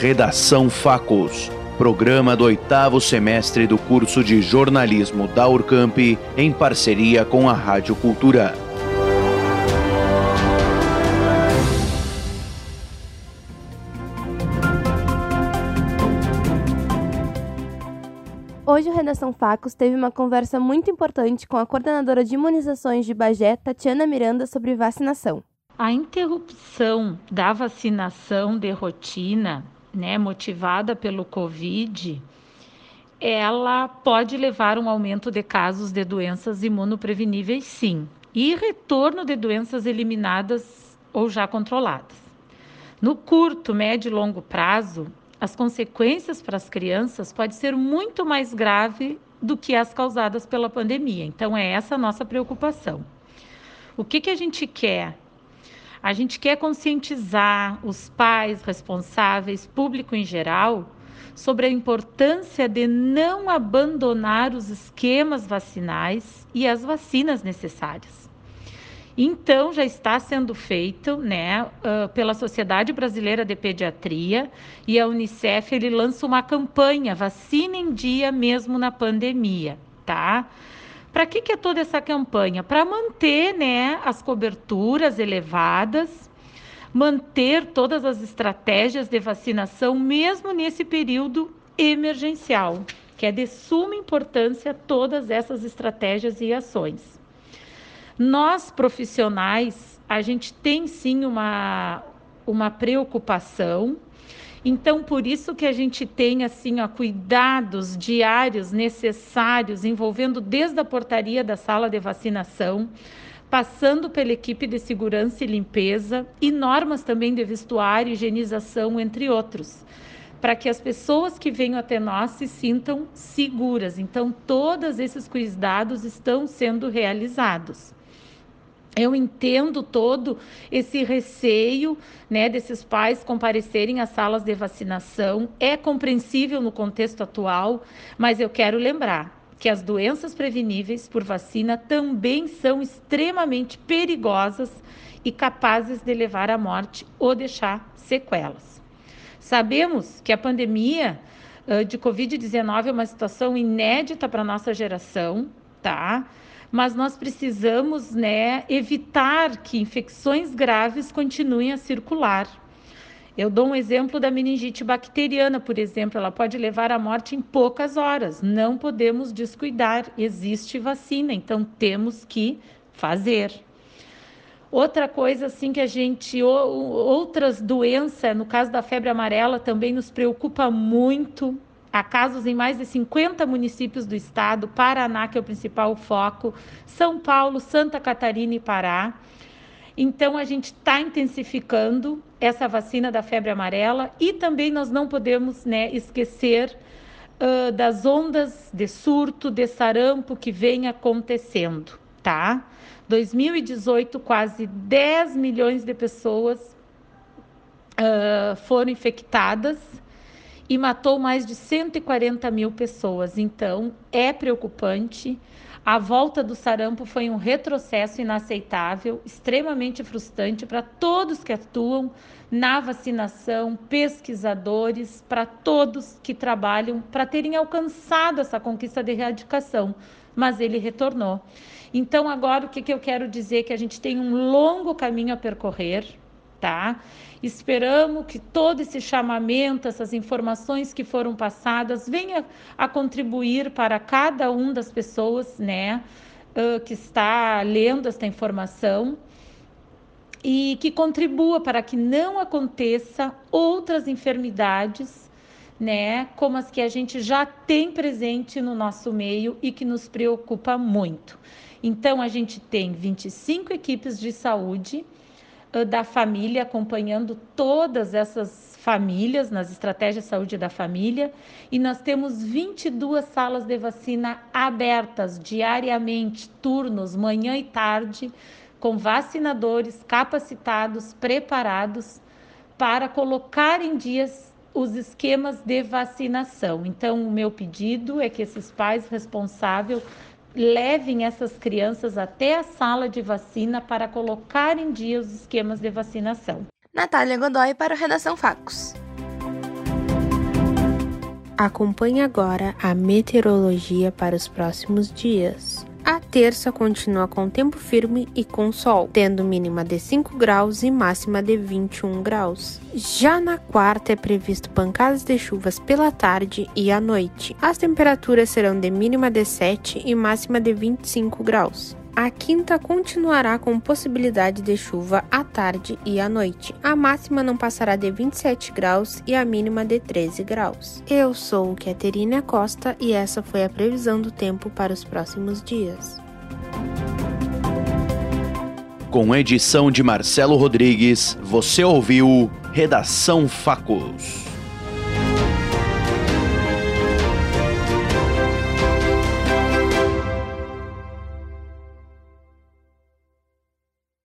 Redação Facos, programa do oitavo semestre do curso de jornalismo da Urcamp, em parceria com a Rádio Cultura. Hoje o Redação Facos teve uma conversa muito importante com a coordenadora de imunizações de Bagé, Tatiana Miranda, sobre vacinação. A interrupção da vacinação de rotina, né, motivada pelo Covid, ela pode levar um aumento de casos de doenças imunopreveníveis, sim, e retorno de doenças eliminadas ou já controladas. No curto, médio e longo prazo, as consequências para as crianças podem ser muito mais grave do que as causadas pela pandemia. Então, é essa a nossa preocupação. O que, que a gente quer? A gente quer conscientizar os pais responsáveis, público em geral, sobre a importância de não abandonar os esquemas vacinais e as vacinas necessárias. Então, já está sendo feito né, uh, pela Sociedade Brasileira de Pediatria e a Unicef ele lança uma campanha Vacina em Dia mesmo na pandemia, tá? Para que, que é toda essa campanha? Para manter né, as coberturas elevadas, manter todas as estratégias de vacinação, mesmo nesse período emergencial, que é de suma importância todas essas estratégias e ações. Nós, profissionais, a gente tem sim uma, uma preocupação. Então, por isso que a gente tem assim, ó, cuidados diários necessários, envolvendo desde a portaria da sala de vacinação, passando pela equipe de segurança e limpeza e normas também de vestuário, higienização, entre outros, para que as pessoas que venham até nós se sintam seguras. Então, todos esses cuidados estão sendo realizados. Eu entendo todo esse receio, né, desses pais comparecerem às salas de vacinação. É compreensível no contexto atual, mas eu quero lembrar que as doenças preveníveis por vacina também são extremamente perigosas e capazes de levar à morte ou deixar sequelas. Sabemos que a pandemia de Covid-19 é uma situação inédita para a nossa geração, tá? Mas nós precisamos né, evitar que infecções graves continuem a circular. Eu dou um exemplo da meningite bacteriana, por exemplo, ela pode levar à morte em poucas horas. Não podemos descuidar, existe vacina, então temos que fazer. Outra coisa assim que a gente outras doenças, no caso da febre amarela também nos preocupa muito, Há casos em mais de 50 municípios do estado, Paraná, que é o principal foco, São Paulo, Santa Catarina e Pará. Então, a gente está intensificando essa vacina da febre amarela e também nós não podemos né, esquecer uh, das ondas de surto, de sarampo que vem acontecendo, tá? 2018, quase 10 milhões de pessoas uh, foram infectadas e matou mais de 140 mil pessoas. Então, é preocupante. A volta do sarampo foi um retrocesso inaceitável, extremamente frustrante para todos que atuam na vacinação, pesquisadores, para todos que trabalham para terem alcançado essa conquista de erradicação, mas ele retornou. Então, agora o que, que eu quero dizer? Que a gente tem um longo caminho a percorrer, tá? Esperamos que todo esse chamamento, essas informações que foram passadas, venha a contribuir para cada um das pessoas, né, que está lendo esta informação e que contribua para que não aconteça outras enfermidades, né, como as que a gente já tem presente no nosso meio e que nos preocupa muito. Então a gente tem 25 equipes de saúde da família, acompanhando todas essas famílias nas estratégias de saúde da família. E nós temos 22 salas de vacina abertas diariamente, turnos, manhã e tarde, com vacinadores capacitados, preparados para colocar em dias os esquemas de vacinação. Então, o meu pedido é que esses pais responsáveis levem essas crianças até a sala de vacina para colocar em dia os esquemas de vacinação. Natália Godoy para o Redação Facos. Acompanhe agora a meteorologia para os próximos dias. A terça continua com tempo firme e com sol, tendo mínima de 5 graus e máxima de 21 graus. Já na quarta é previsto pancadas de chuvas pela tarde e à noite. As temperaturas serão de mínima de 7 e máxima de 25 graus. A quinta continuará com possibilidade de chuva à tarde e à noite. A máxima não passará de 27 graus e a mínima de 13 graus. Eu sou Caterina Costa e essa foi a previsão do tempo para os próximos dias. Com edição de Marcelo Rodrigues, você ouviu Redação Facos.